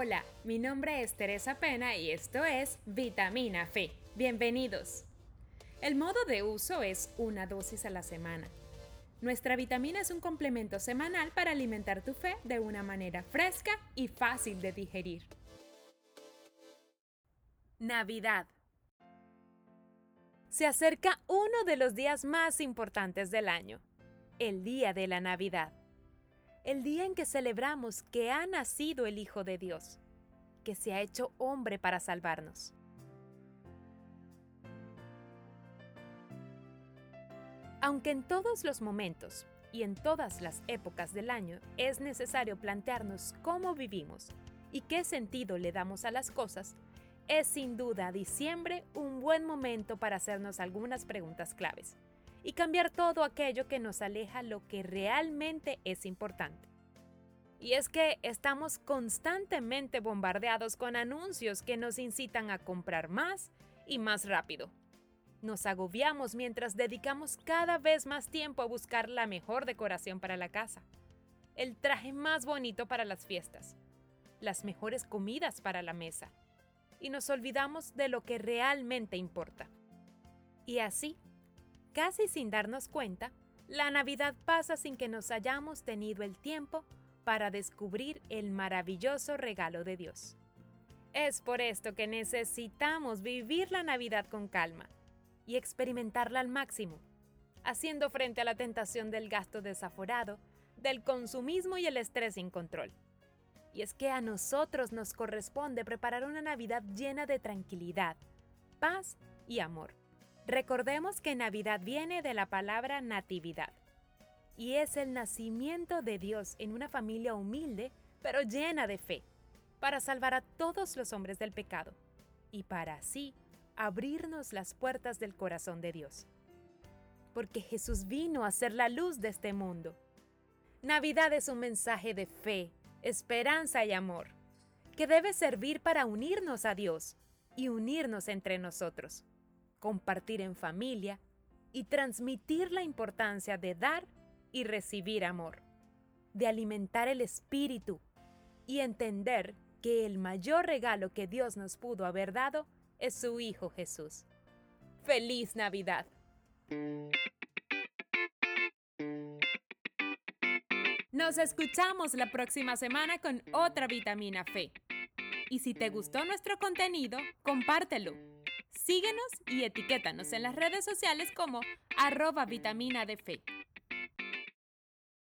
Hola, mi nombre es Teresa Pena y esto es Vitamina Fe. Bienvenidos. El modo de uso es una dosis a la semana. Nuestra vitamina es un complemento semanal para alimentar tu fe de una manera fresca y fácil de digerir. Navidad. Se acerca uno de los días más importantes del año, el día de la Navidad el día en que celebramos que ha nacido el Hijo de Dios, que se ha hecho hombre para salvarnos. Aunque en todos los momentos y en todas las épocas del año es necesario plantearnos cómo vivimos y qué sentido le damos a las cosas, es sin duda diciembre un buen momento para hacernos algunas preguntas claves y cambiar todo aquello que nos aleja lo que realmente es importante. Y es que estamos constantemente bombardeados con anuncios que nos incitan a comprar más y más rápido. Nos agobiamos mientras dedicamos cada vez más tiempo a buscar la mejor decoración para la casa, el traje más bonito para las fiestas, las mejores comidas para la mesa, y nos olvidamos de lo que realmente importa. Y así Casi sin darnos cuenta, la Navidad pasa sin que nos hayamos tenido el tiempo para descubrir el maravilloso regalo de Dios. Es por esto que necesitamos vivir la Navidad con calma y experimentarla al máximo, haciendo frente a la tentación del gasto desaforado, del consumismo y el estrés sin control. Y es que a nosotros nos corresponde preparar una Navidad llena de tranquilidad, paz y amor. Recordemos que Navidad viene de la palabra natividad y es el nacimiento de Dios en una familia humilde pero llena de fe, para salvar a todos los hombres del pecado y para así abrirnos las puertas del corazón de Dios. Porque Jesús vino a ser la luz de este mundo. Navidad es un mensaje de fe, esperanza y amor, que debe servir para unirnos a Dios y unirnos entre nosotros compartir en familia y transmitir la importancia de dar y recibir amor, de alimentar el espíritu y entender que el mayor regalo que Dios nos pudo haber dado es su Hijo Jesús. ¡Feliz Navidad! Nos escuchamos la próxima semana con otra vitamina Fe. Y si te gustó nuestro contenido, compártelo Síguenos y etiquétanos en las redes sociales como arroba vitamina de fe.